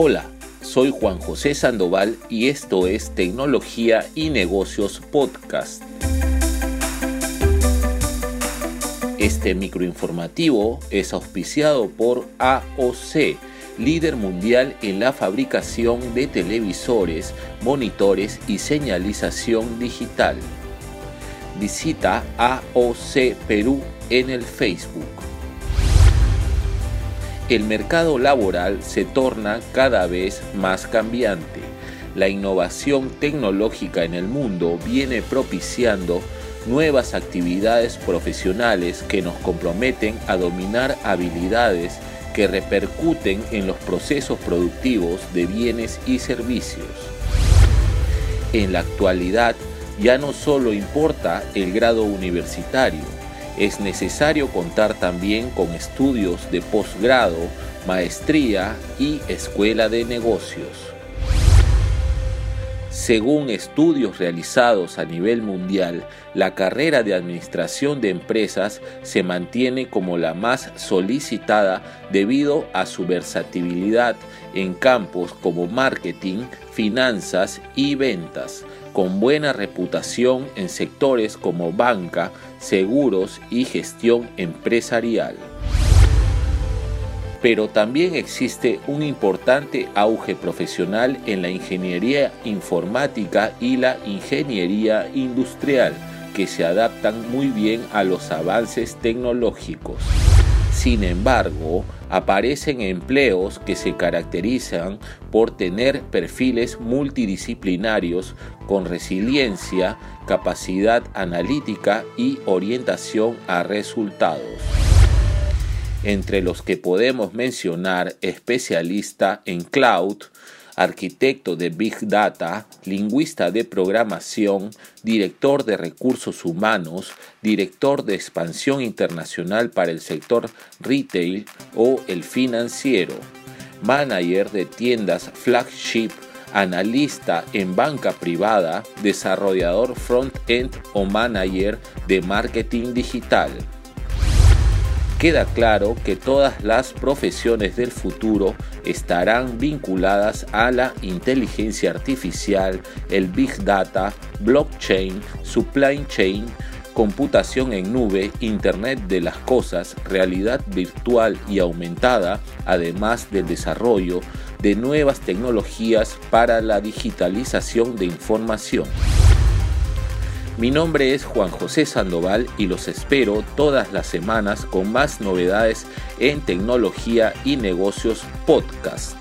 Hola, soy Juan José Sandoval y esto es Tecnología y Negocios Podcast. Este microinformativo es auspiciado por AOC, líder mundial en la fabricación de televisores, monitores y señalización digital. Visita AOC Perú en el Facebook. El mercado laboral se torna cada vez más cambiante. La innovación tecnológica en el mundo viene propiciando nuevas actividades profesionales que nos comprometen a dominar habilidades que repercuten en los procesos productivos de bienes y servicios. En la actualidad ya no solo importa el grado universitario, es necesario contar también con estudios de posgrado, maestría y escuela de negocios. Según estudios realizados a nivel mundial, la carrera de administración de empresas se mantiene como la más solicitada debido a su versatilidad en campos como marketing, finanzas y ventas, con buena reputación en sectores como banca, seguros y gestión empresarial. Pero también existe un importante auge profesional en la ingeniería informática y la ingeniería industrial, que se adaptan muy bien a los avances tecnológicos. Sin embargo, aparecen empleos que se caracterizan por tener perfiles multidisciplinarios con resiliencia, capacidad analítica y orientación a resultados. Entre los que podemos mencionar especialista en cloud, arquitecto de Big Data, lingüista de programación, director de recursos humanos, director de expansión internacional para el sector retail o el financiero, manager de tiendas flagship, analista en banca privada, desarrollador front-end o manager de marketing digital queda claro que todas las profesiones del futuro estarán vinculadas a la inteligencia artificial, el big data, blockchain, supply chain, computación en nube, Internet de las Cosas, realidad virtual y aumentada, además del desarrollo de nuevas tecnologías para la digitalización de información. Mi nombre es Juan José Sandoval y los espero todas las semanas con más novedades en tecnología y negocios podcast.